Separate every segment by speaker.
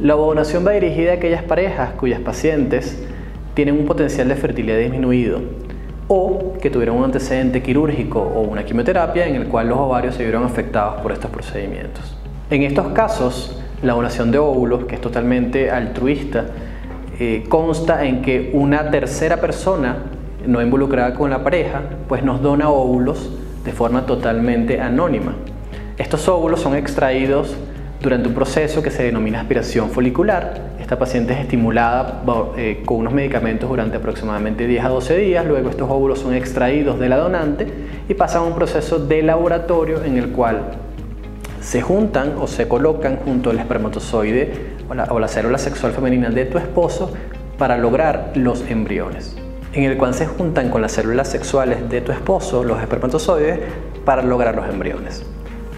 Speaker 1: La ovodonación va dirigida a aquellas parejas cuyas pacientes tienen un potencial de fertilidad disminuido o que tuvieron un antecedente quirúrgico o una quimioterapia en el cual los ovarios se vieron afectados por estos procedimientos. En estos casos, la donación de óvulos, que es totalmente altruista, eh, consta en que una tercera persona no involucrada con la pareja, pues nos dona óvulos de forma totalmente anónima. Estos óvulos son extraídos durante un proceso que se denomina aspiración folicular. Esta paciente es estimulada eh, con unos medicamentos durante aproximadamente 10 a 12 días, luego estos óvulos son extraídos de la donante y pasan a un proceso de laboratorio en el cual se juntan o se colocan junto al espermatozoide o la, o la célula sexual femenina de tu esposo para lograr los embriones en el cual se juntan con las células sexuales de tu esposo, los espermatozoides, para lograr los embriones.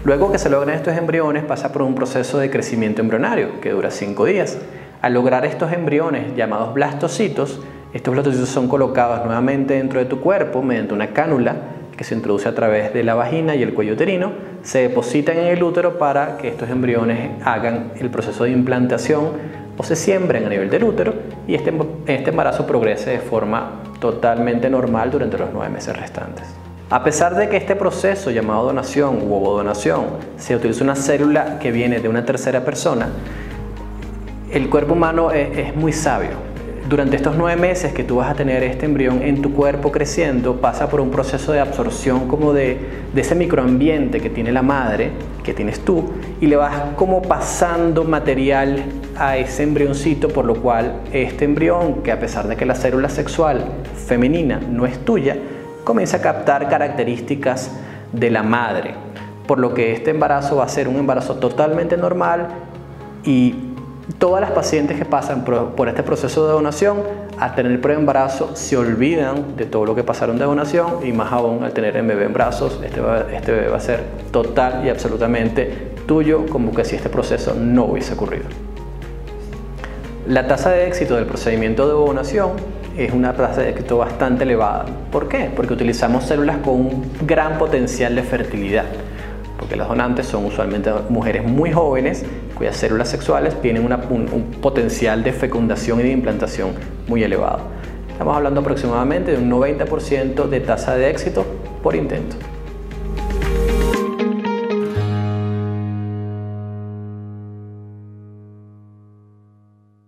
Speaker 1: Luego que se logran estos embriones pasa por un proceso de crecimiento embrionario que dura 5 días. Al lograr estos embriones llamados blastocitos, estos blastocitos son colocados nuevamente dentro de tu cuerpo mediante una cánula que se introduce a través de la vagina y el cuello uterino, se depositan en el útero para que estos embriones hagan el proceso de implantación o se siembren a nivel del útero y este, este embarazo progrese de forma totalmente normal durante los nueve meses restantes. A pesar de que este proceso llamado donación u ovodonación se utiliza una célula que viene de una tercera persona, el cuerpo humano es muy sabio. Durante estos nueve meses que tú vas a tener este embrión en tu cuerpo creciendo, pasa por un proceso de absorción como de, ese microambiente que tiene la madre, que tienes tú, y le vas como pasando material a ese embrioncito, por lo cual este embrión, que a pesar de que la célula sexual femenina no es tuya, comienza a captar características de la madre, por lo que este embarazo va a ser un embarazo totalmente normal y Todas las pacientes que pasan por, este proceso de donación, al tener pre-embarazo, se olvidan de todo lo que pasaron de donación y más aún al tener el bebé en brazos, este, este bebé va a ser total y absolutamente tuyo, como que si este proceso no hubiese ocurrido. La tasa de éxito del procedimiento de donación es una tasa de éxito bastante elevada. ¿Por qué? Porque utilizamos células con un gran potencial de fertilidad porque las donantes son usualmente mujeres muy jóvenes cuyas células sexuales tienen un, un potencial de fecundación y de implantación muy elevado. Estamos hablando aproximadamente de un 90% de tasa de éxito por intento.